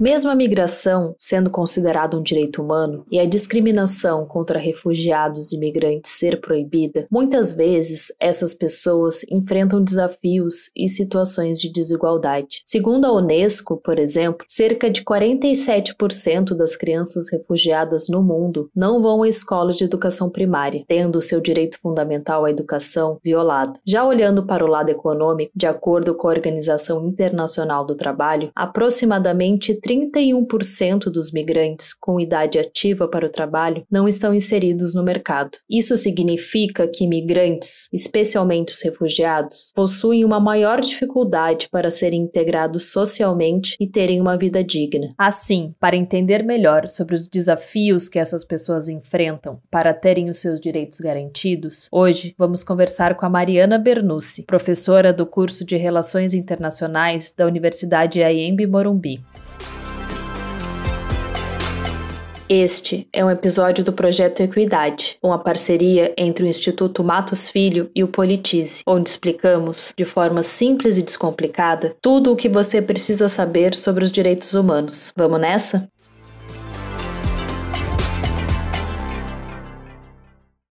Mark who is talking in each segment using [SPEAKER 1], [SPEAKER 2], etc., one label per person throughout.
[SPEAKER 1] Mesmo a migração sendo considerada um direito humano e a discriminação contra refugiados e migrantes ser proibida, muitas vezes essas pessoas enfrentam desafios e situações de desigualdade. Segundo a Unesco, por exemplo, cerca de 47% das crianças refugiadas no mundo não vão à escola de educação primária, tendo seu direito fundamental à educação violado. Já olhando para o lado econômico, de acordo com a Organização Internacional do Trabalho, aproximadamente 31% dos migrantes com idade ativa para o trabalho não estão inseridos no mercado. Isso significa que migrantes, especialmente os refugiados, possuem uma maior dificuldade para serem integrados socialmente e terem uma vida digna. Assim, para entender melhor sobre os desafios que essas pessoas enfrentam para terem os seus direitos garantidos, hoje vamos conversar com a Mariana Bernucci, professora do curso de Relações Internacionais da Universidade Aembe Morumbi. Este é um episódio do Projeto Equidade, uma parceria entre o Instituto Matos Filho e o Politize, onde explicamos, de forma simples e descomplicada, tudo o que você precisa saber sobre os direitos humanos. Vamos nessa?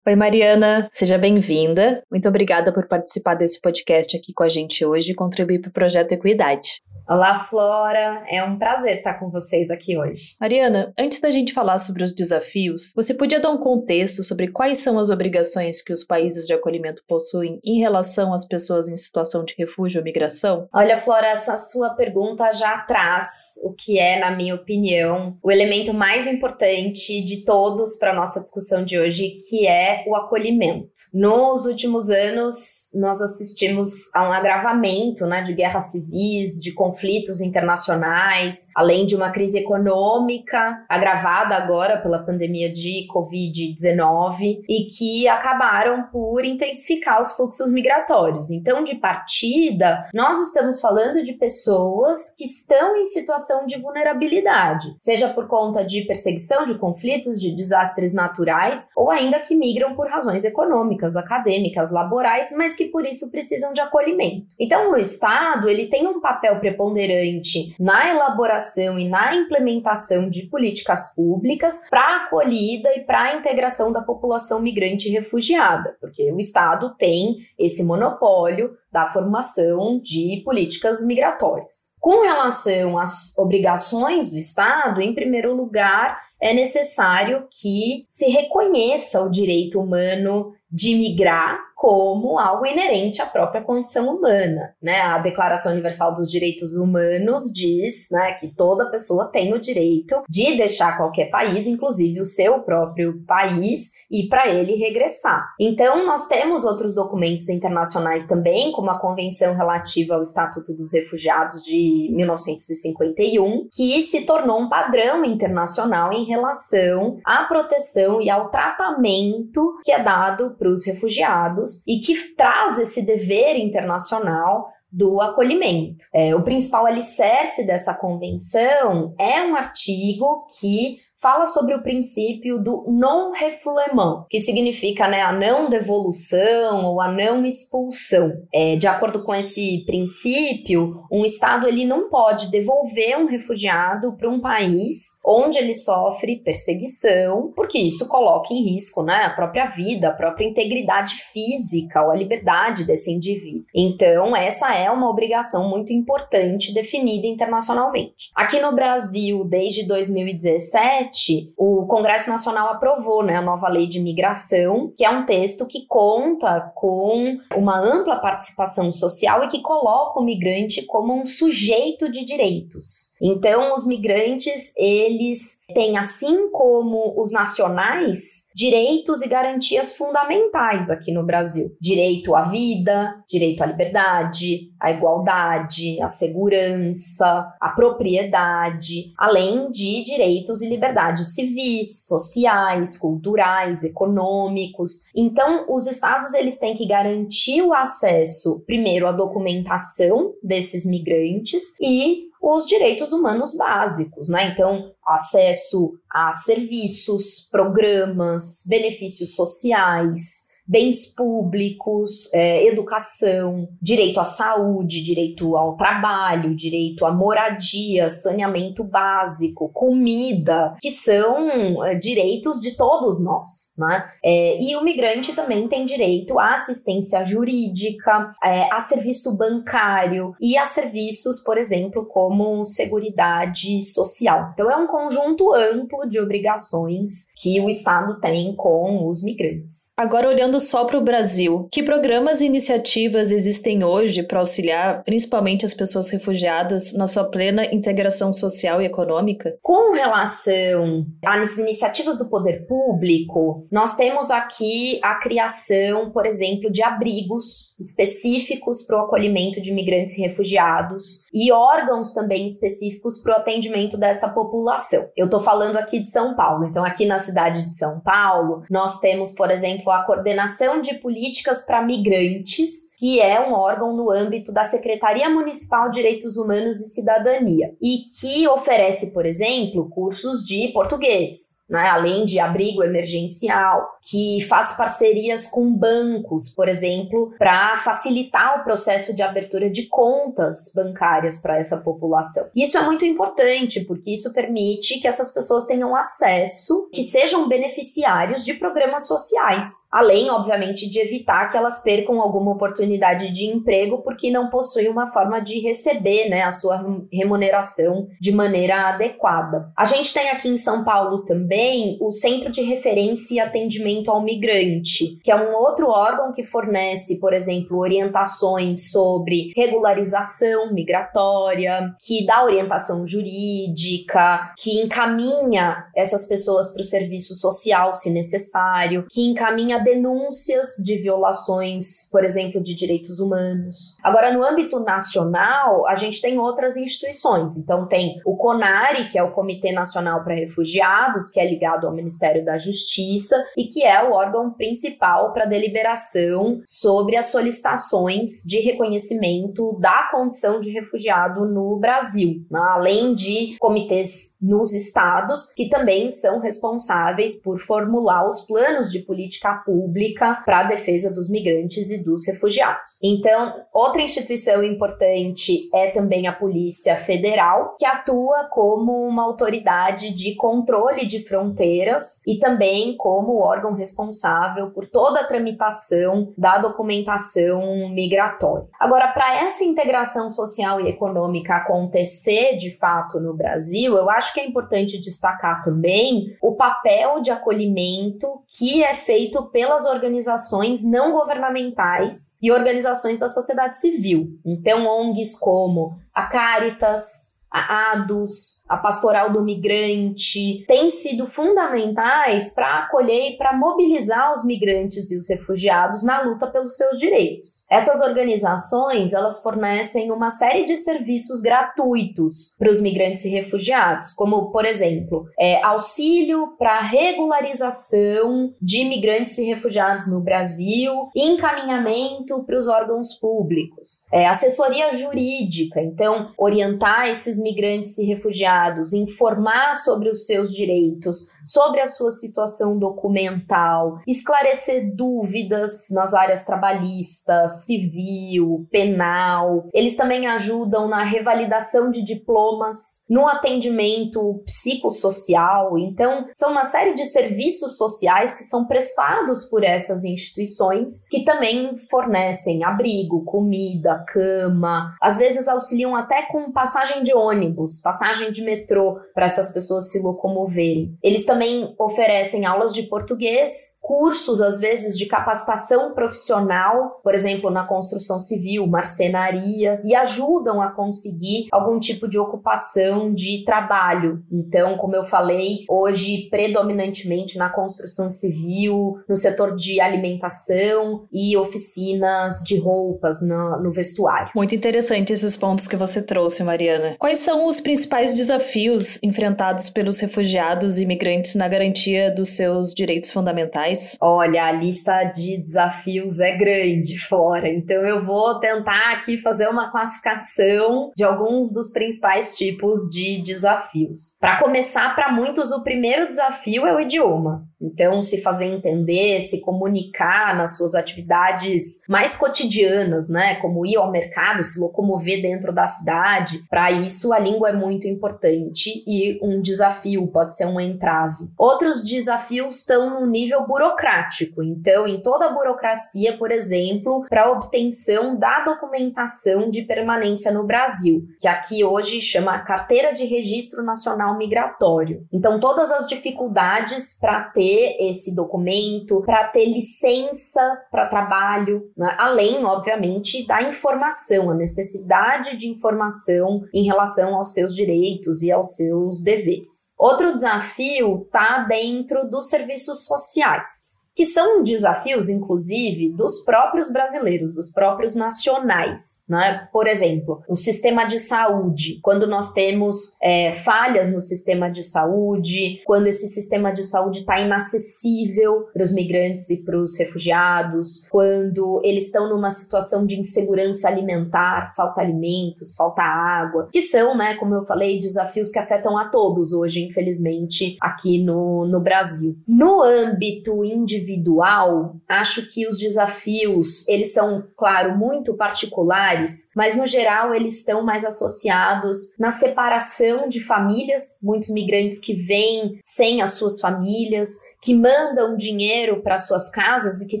[SPEAKER 1] Oi, Mariana, seja bem-vinda. Muito obrigada por participar desse podcast aqui com a gente hoje e contribuir para o Projeto Equidade.
[SPEAKER 2] Olá, Flora. É um prazer estar com vocês aqui hoje.
[SPEAKER 1] Mariana, antes da gente falar sobre os desafios, você podia dar um contexto sobre quais são as obrigações que os países de acolhimento possuem em relação às pessoas em situação de refúgio ou migração?
[SPEAKER 2] Olha, Flora, essa sua pergunta já traz o que é, na minha opinião, o elemento mais importante de todos para a nossa discussão de hoje, que é o acolhimento. Nos últimos anos, nós assistimos a um agravamento né, de guerras civis, de conflitos conflitos internacionais, além de uma crise econômica agravada agora pela pandemia de Covid-19 e que acabaram por intensificar os fluxos migratórios. Então, de partida, nós estamos falando de pessoas que estão em situação de vulnerabilidade, seja por conta de perseguição, de conflitos, de desastres naturais ou ainda que migram por razões econômicas, acadêmicas, laborais, mas que por isso precisam de acolhimento. Então, o Estado, ele tem um papel preponderante preponderante na elaboração e na implementação de políticas públicas para a acolhida e para a integração da população migrante e refugiada, porque o Estado tem esse monopólio da formação de políticas migratórias. Com relação às obrigações do Estado, em primeiro lugar, é necessário que se reconheça o direito humano de migrar como algo inerente à própria condição humana, né? A Declaração Universal dos Direitos Humanos diz, né, que toda pessoa tem o direito de deixar qualquer país, inclusive o seu próprio país, e para ele regressar. Então, nós temos outros documentos internacionais também, como a Convenção relativa ao Estatuto dos Refugiados de 1951, que se tornou um padrão internacional em relação à proteção e ao tratamento que é dado para os refugiados e que traz esse dever internacional do acolhimento. É, o principal alicerce dessa convenção é um artigo que fala sobre o princípio do non-refoulement, que significa né, a não devolução ou a não expulsão. É, de acordo com esse princípio, um Estado ele não pode devolver um refugiado para um país onde ele sofre perseguição, porque isso coloca em risco né, a própria vida, a própria integridade física ou a liberdade desse indivíduo. Então, essa é uma obrigação muito importante definida internacionalmente. Aqui no Brasil, desde 2017, o Congresso Nacional aprovou né, a nova lei de migração, que é um texto que conta com uma ampla participação social e que coloca o migrante como um sujeito de direitos. Então, os migrantes, eles têm, assim como os nacionais, direitos e garantias fundamentais aqui no Brasil: direito à vida, direito à liberdade, à igualdade, à segurança, à propriedade, além de direitos e liberdades civis, sociais, culturais, econômicos. Então, os estados eles têm que garantir o acesso, primeiro, à documentação desses migrantes e os direitos humanos básicos, né? Então, acesso a serviços, programas, benefícios sociais, bens públicos, é, educação, direito à saúde, direito ao trabalho, direito à moradia, saneamento básico, comida, que são é, direitos de todos nós, né? É, e o migrante também tem direito à assistência jurídica, a serviço bancário e a serviços, por exemplo, como seguridade social. Então é um conjunto amplo de obrigações que o Estado tem com os migrantes.
[SPEAKER 1] Agora olhando olhando só para o Brasil, que programas e iniciativas existem hoje para auxiliar principalmente as pessoas refugiadas na sua plena integração social e econômica?
[SPEAKER 2] Com relação às iniciativas do poder público, nós temos aqui a criação, por exemplo, de abrigos específicos para o acolhimento de imigrantes e refugiados e órgãos também específicos para o atendimento dessa população. Eu estou falando aqui de São Paulo, então aqui na cidade de São Paulo, nós temos, por exemplo, a coordenação Coordenação de Políticas para Migrantes, que é um órgão no âmbito da Secretaria Municipal de Direitos Humanos e Cidadania, e que oferece, por exemplo, cursos de português, né, além de abrigo emergencial, que faz parcerias com bancos, por exemplo, para facilitar o processo de abertura de contas bancárias para essa população. Isso é muito importante, porque isso permite que essas pessoas tenham acesso, que sejam beneficiários de programas sociais, além, obviamente, de evitar que elas percam alguma oportunidade de emprego porque não possuem uma forma de receber né, a sua remuneração de maneira adequada. A gente tem aqui em São Paulo também também o Centro de Referência e Atendimento ao Migrante, que é um outro órgão que fornece, por exemplo, orientações sobre regularização migratória, que dá orientação jurídica, que encaminha essas pessoas para o serviço social, se necessário, que encaminha denúncias de violações, por exemplo, de direitos humanos. Agora, no âmbito nacional, a gente tem outras instituições. Então, tem o CONARE, que é o Comitê Nacional para Refugiados, que é ligado ao Ministério da Justiça e que é o órgão principal para deliberação sobre as solicitações de reconhecimento da condição de refugiado no Brasil, né? além de comitês nos estados que também são responsáveis por formular os planos de política pública para a defesa dos migrantes e dos refugiados. Então, outra instituição importante é também a Polícia Federal, que atua como uma autoridade de controle de fronteiras fronteiras e também como órgão responsável por toda a tramitação da documentação migratória. Agora, para essa integração social e econômica acontecer de fato no Brasil, eu acho que é importante destacar também o papel de acolhimento que é feito pelas organizações não governamentais e organizações da sociedade civil. Então, ONGs como a Caritas, a ADUS, a Pastoral do Migrante, têm sido fundamentais para acolher e para mobilizar os migrantes e os refugiados na luta pelos seus direitos. Essas organizações, elas fornecem uma série de serviços gratuitos para os migrantes e refugiados, como, por exemplo, é, auxílio para regularização de imigrantes e refugiados no Brasil, encaminhamento para os órgãos públicos, é, assessoria jurídica, então orientar esses migrantes e refugiados informar sobre os seus direitos, sobre a sua situação documental, esclarecer dúvidas nas áreas trabalhista, civil, penal. Eles também ajudam na revalidação de diplomas, no atendimento psicossocial. Então, são uma série de serviços sociais que são prestados por essas instituições que também fornecem abrigo, comida, cama, às vezes auxiliam até com passagem de ônibus, passagem de metrô para essas pessoas se locomoverem. Eles também oferecem aulas de português, cursos, às vezes, de capacitação profissional, por exemplo, na construção civil, marcenaria, e ajudam a conseguir algum tipo de ocupação de trabalho. Então, como eu falei, hoje, predominantemente na construção civil, no setor de alimentação e oficinas de roupas no, no vestuário.
[SPEAKER 1] Muito interessante esses pontos que você trouxe, Mariana. Quais são os principais desafios enfrentados pelos refugiados e imigrantes na garantia dos seus direitos fundamentais?
[SPEAKER 2] Olha, a lista de desafios é grande fora, então eu vou tentar aqui fazer uma classificação de alguns dos principais tipos de desafios. Para começar, para muitos, o primeiro desafio é o idioma. Então, se fazer entender, se comunicar nas suas atividades mais cotidianas, né? Como ir ao mercado, se locomover dentro da cidade. Para isso, a língua é muito importante e um desafio, pode ser um entrave. Outros desafios estão no nível burocrático. Então, em toda a burocracia, por exemplo, para obtenção da documentação de permanência no Brasil, que aqui hoje chama Carteira de Registro Nacional Migratório. Então, todas as dificuldades para ter ter esse documento, para ter licença para trabalho, né? além, obviamente, da informação, a necessidade de informação em relação aos seus direitos e aos seus deveres. Outro desafio está dentro dos serviços sociais que são desafios, inclusive, dos próprios brasileiros, dos próprios nacionais. Né? Por exemplo, o sistema de saúde. Quando nós temos é, falhas no sistema de saúde, quando esse sistema de saúde está inacessível para os migrantes e para os refugiados, quando eles estão numa situação de insegurança alimentar, falta alimentos, falta água, que são, né, como eu falei, desafios que afetam a todos hoje, infelizmente, aqui no, no Brasil. No âmbito individual, individual, acho que os desafios, eles são, claro, muito particulares, mas no geral eles estão mais associados na separação de famílias, muitos migrantes que vêm sem as suas famílias, que mandam dinheiro para suas casas e que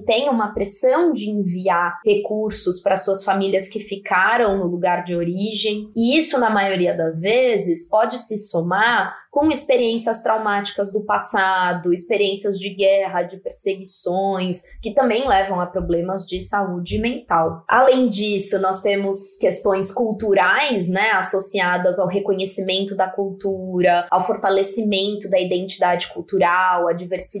[SPEAKER 2] têm uma pressão de enviar recursos para suas famílias que ficaram no lugar de origem. E isso, na maioria das vezes, pode se somar com experiências traumáticas do passado, experiências de guerra, de perseguições, que também levam a problemas de saúde mental. Além disso, nós temos questões culturais, né, associadas ao reconhecimento da cultura, ao fortalecimento da identidade cultural, à diversidade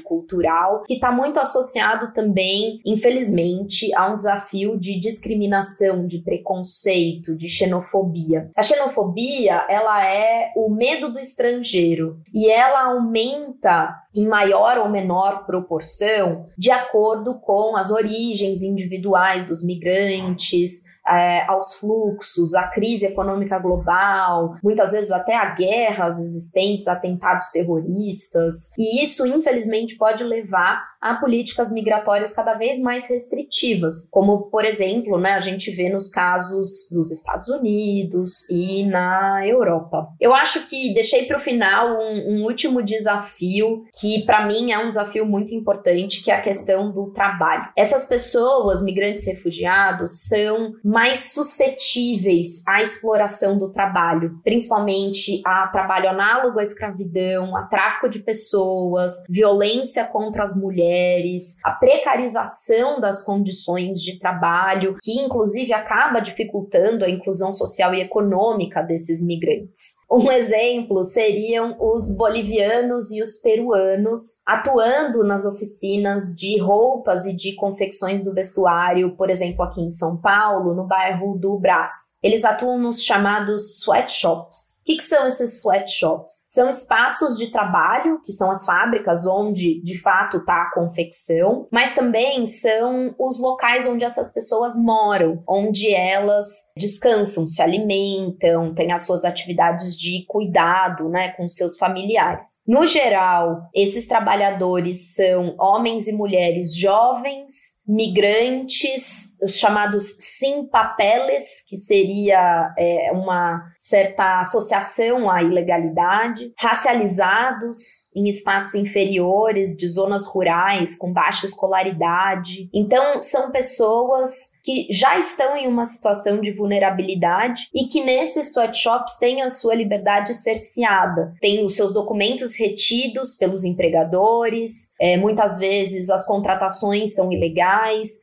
[SPEAKER 2] cultural, que está muito associado também, infelizmente, a um desafio de discriminação, de preconceito, de xenofobia. A xenofobia, ela é o medo do estrangeiro e ela aumenta em maior ou menor proporção de acordo com as origens individuais dos migrantes, é, aos fluxos, à crise econômica global, muitas vezes até a guerras existentes, atentados terroristas. E isso, infelizmente, pode levar a políticas migratórias cada vez mais restritivas, como, por exemplo, né, a gente vê nos casos dos Estados Unidos e na Europa. Eu acho que deixei para o final um, um último desafio que, para mim, é um desafio muito importante, que é a questão do trabalho. Essas pessoas, migrantes refugiados, são mais suscetíveis à exploração do trabalho, principalmente a trabalho análogo à escravidão, a tráfico de pessoas, violência contra as mulheres, a precarização das condições de trabalho, que inclusive acaba dificultando a inclusão social e econômica desses migrantes. Um exemplo seriam os bolivianos e os peruanos anos atuando nas oficinas de roupas e de confecções do vestuário, por exemplo, aqui em São Paulo, no bairro do Brás. Eles atuam nos chamados sweatshops. O que, que são esses sweatshops? São espaços de trabalho, que são as fábricas onde de fato está a confecção, mas também são os locais onde essas pessoas moram, onde elas descansam, se alimentam, têm as suas atividades de cuidado, né, com seus familiares. No geral, esses trabalhadores são homens e mulheres jovens, migrantes, os chamados simpapeles, que seria é, uma certa associação à ilegalidade, racializados em status inferiores de zonas rurais com baixa escolaridade. Então, são pessoas que já estão em uma situação de vulnerabilidade e que nesses sweatshops têm a sua liberdade cerceada, têm os seus documentos retidos pelos empregadores, é, muitas vezes as contratações são ilegais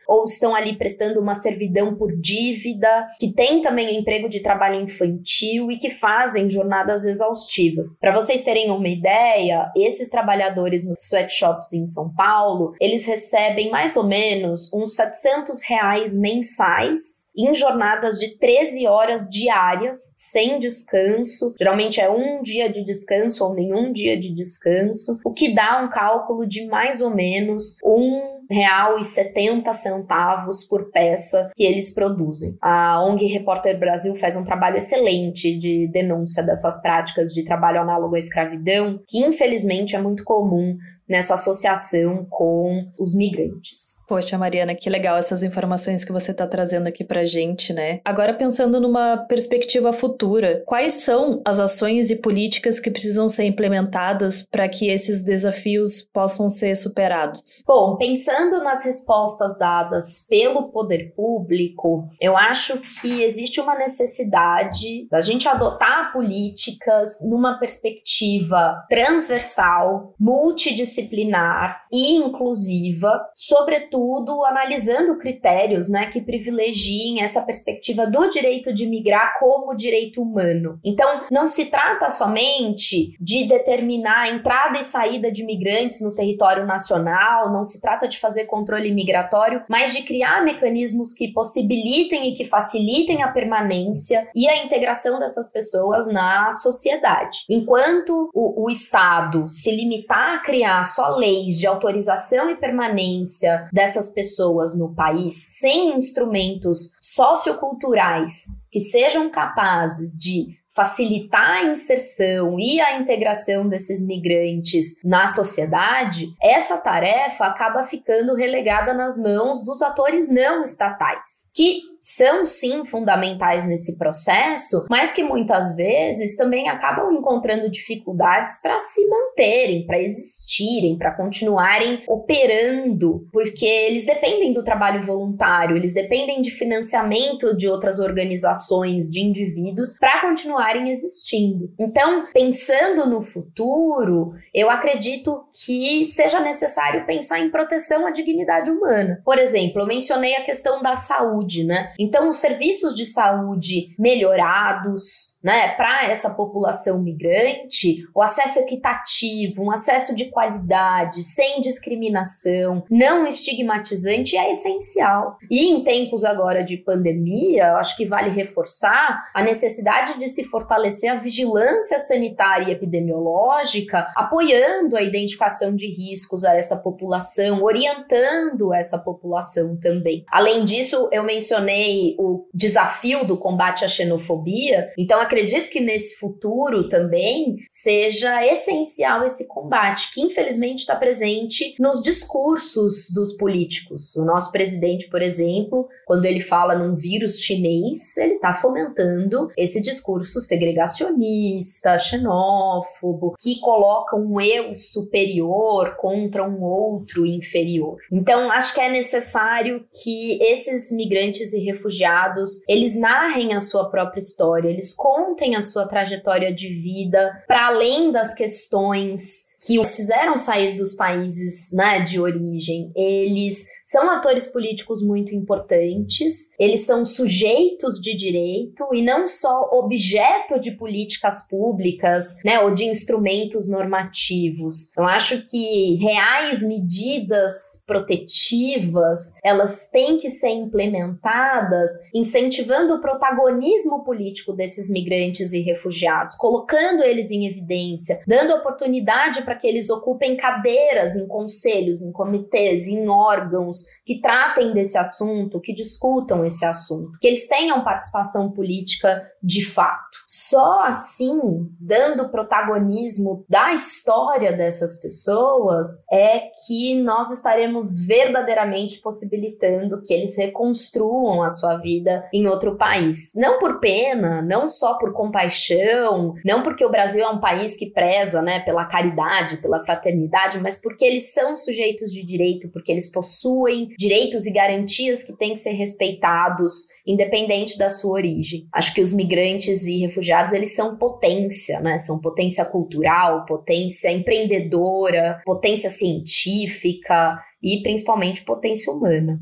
[SPEAKER 2] ou estão ali prestando uma servidão por dívida, que tem também emprego de trabalho infantil e que fazem jornadas exaustivas. Para vocês terem uma ideia, esses trabalhadores nos sweatshops em São Paulo, eles recebem mais ou menos uns 700 reais mensais em jornadas de 13 horas diárias, sem descanso. Geralmente é um dia de descanso ou nenhum dia de descanso, o que dá um cálculo de mais ou menos um real e setenta centavos por peça que eles produzem. A ONG Repórter Brasil faz um trabalho excelente de denúncia dessas práticas de trabalho análogo à escravidão, que infelizmente é muito comum nessa associação com os migrantes.
[SPEAKER 1] Poxa, Mariana, que legal essas informações que você está trazendo aqui para gente, né? Agora pensando numa perspectiva futura, quais são as ações e políticas que precisam ser implementadas para que esses desafios possam ser superados?
[SPEAKER 2] Bom, pensando nas respostas dadas pelo poder público, eu acho que existe uma necessidade da gente adotar políticas numa perspectiva transversal, multidisciplinar disciplinar e inclusiva, sobretudo analisando critérios né, que privilegiem essa perspectiva do direito de migrar como direito humano. Então, não se trata somente de determinar a entrada e saída de migrantes no território nacional, não se trata de fazer controle migratório, mas de criar mecanismos que possibilitem e que facilitem a permanência e a integração dessas pessoas na sociedade. Enquanto o, o Estado se limitar a criar só leis de autorização e permanência dessas pessoas no país sem instrumentos socioculturais que sejam capazes de facilitar a inserção e a integração desses migrantes na sociedade, essa tarefa acaba ficando relegada nas mãos dos atores não estatais, que são sim fundamentais nesse processo, mas que muitas vezes também acabam encontrando dificuldades para se manterem, para existirem, para continuarem operando, porque eles dependem do trabalho voluntário, eles dependem de financiamento de outras organizações, de indivíduos para continuarem existindo. Então, pensando no futuro, eu acredito que seja necessário pensar em proteção à dignidade humana. Por exemplo, eu mencionei a questão da saúde, né? Então, os serviços de saúde melhorados, né, para essa população migrante, o acesso equitativo, um acesso de qualidade, sem discriminação, não estigmatizante é essencial. E em tempos agora de pandemia, acho que vale reforçar a necessidade de se fortalecer a vigilância sanitária e epidemiológica, apoiando a identificação de riscos a essa população, orientando essa população também. Além disso, eu mencionei o desafio do combate à xenofobia, então acredito que nesse futuro também seja essencial esse combate, que infelizmente está presente nos discursos dos políticos. O nosso presidente, por exemplo, quando ele fala num vírus chinês, ele está fomentando esse discurso segregacionista, xenófobo, que coloca um eu superior contra um outro inferior. Então, acho que é necessário que esses migrantes e refugiados, eles narrem a sua própria história, eles contem a sua trajetória de vida para além das questões que os fizeram sair dos países né, de origem, eles são atores políticos muito importantes, eles são sujeitos de direito e não só objeto de políticas públicas, né, ou de instrumentos normativos. Eu acho que reais medidas protetivas, elas têm que ser implementadas incentivando o protagonismo político desses migrantes e refugiados, colocando eles em evidência, dando oportunidade para que eles ocupem cadeiras em conselhos, em comitês, em órgãos que tratem desse assunto, que discutam esse assunto, que eles tenham participação política de fato. Só assim, dando protagonismo da história dessas pessoas, é que nós estaremos verdadeiramente possibilitando que eles reconstruam a sua vida em outro país. Não por pena, não só por compaixão, não porque o Brasil é um país que preza né, pela caridade, pela fraternidade, mas porque eles são sujeitos de direito, porque eles possuem possuem direitos e garantias que têm que ser respeitados, independente da sua origem. Acho que os migrantes e refugiados, eles são potência, né? São potência cultural, potência empreendedora, potência científica e principalmente potência humana.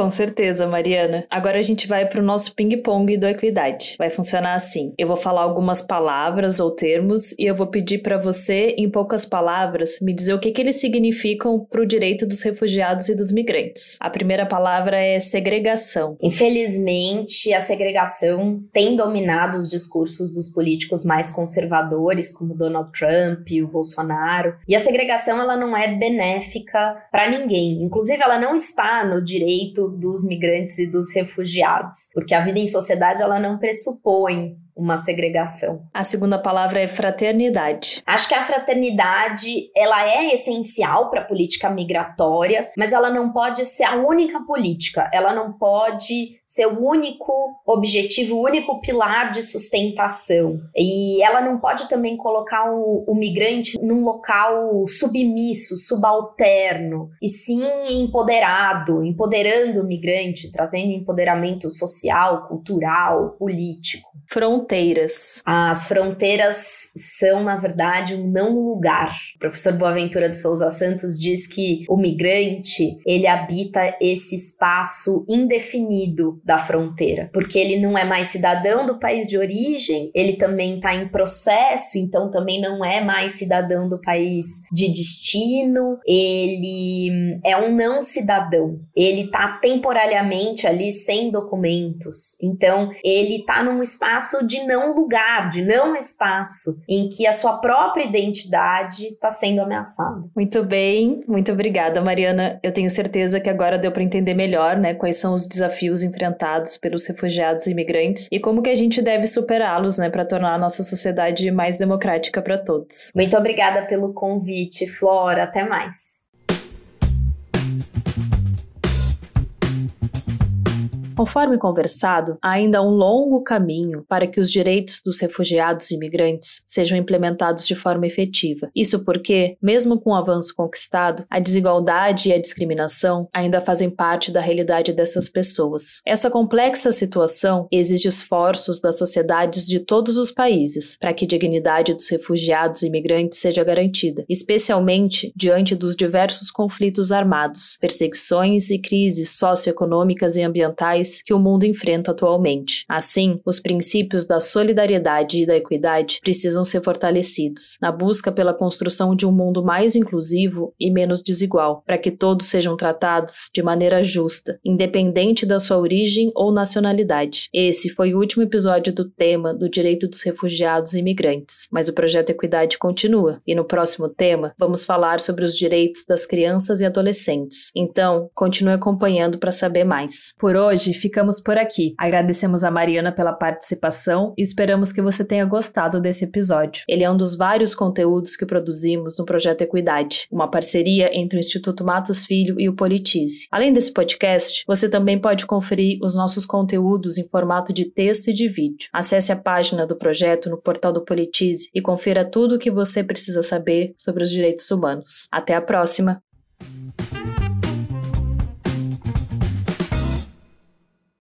[SPEAKER 1] Com certeza, Mariana. Agora a gente vai para o nosso ping-pong do Equidade. Vai funcionar assim: eu vou falar algumas palavras ou termos e eu vou pedir para você, em poucas palavras, me dizer o que, que eles significam para o direito dos refugiados e dos migrantes. A primeira palavra é segregação.
[SPEAKER 2] Infelizmente, a segregação tem dominado os discursos dos políticos mais conservadores, como Donald Trump e o Bolsonaro. E a segregação ela não é benéfica para ninguém. Inclusive, ela não está no direito dos migrantes e dos refugiados, porque a vida em sociedade ela não pressupõe uma segregação.
[SPEAKER 1] A segunda palavra é fraternidade.
[SPEAKER 2] Acho que a fraternidade, ela é essencial para a política migratória, mas ela não pode ser a única política. Ela não pode ser o único objetivo, o único pilar de sustentação. E ela não pode também colocar o, o migrante num local submisso, subalterno, e sim empoderado, empoderando o migrante, trazendo empoderamento social, cultural, político.
[SPEAKER 1] Fronteiras.
[SPEAKER 2] As fronteiras são, na verdade, um não lugar. O professor Boaventura de Souza Santos diz que o migrante, ele habita esse espaço indefinido da fronteira, porque ele não é mais cidadão do país de origem, ele também está em processo, então também não é mais cidadão do país de destino, ele é um não cidadão. Ele está temporariamente ali sem documentos. Então, ele está num espaço espaço de não lugar, de não espaço, em que a sua própria identidade está sendo ameaçada.
[SPEAKER 1] Muito bem, muito obrigada, Mariana. Eu tenho certeza que agora deu para entender melhor, né, quais são os desafios enfrentados pelos refugiados e imigrantes e como que a gente deve superá-los, né, para tornar a nossa sociedade mais democrática para todos.
[SPEAKER 2] Muito obrigada pelo convite, Flora. Até mais.
[SPEAKER 1] Conforme conversado, há ainda um longo caminho para que os direitos dos refugiados e imigrantes sejam implementados de forma efetiva. Isso porque, mesmo com o avanço conquistado, a desigualdade e a discriminação ainda fazem parte da realidade dessas pessoas. Essa complexa situação exige esforços das sociedades de todos os países para que a dignidade dos refugiados e imigrantes seja garantida, especialmente diante dos diversos conflitos armados, perseguições e crises socioeconômicas e ambientais que o mundo enfrenta atualmente. Assim, os princípios da solidariedade e da equidade precisam ser fortalecidos, na busca pela construção de um mundo mais inclusivo e menos desigual, para que todos sejam tratados de maneira justa, independente da sua origem ou nacionalidade. Esse foi o último episódio do tema do direito dos refugiados e imigrantes, mas o projeto Equidade continua, e no próximo tema vamos falar sobre os direitos das crianças e adolescentes. Então, continue acompanhando para saber mais. Por hoje, ficamos por aqui. Agradecemos a Mariana pela participação e esperamos que você tenha gostado desse episódio. Ele é um dos vários conteúdos que produzimos no projeto Equidade, uma parceria entre o Instituto Matos Filho e o Politize. Além desse podcast, você também pode conferir os nossos conteúdos em formato de texto e de vídeo. Acesse a página do projeto no portal do Politize e confira tudo o que você precisa saber sobre os direitos humanos. Até a próxima!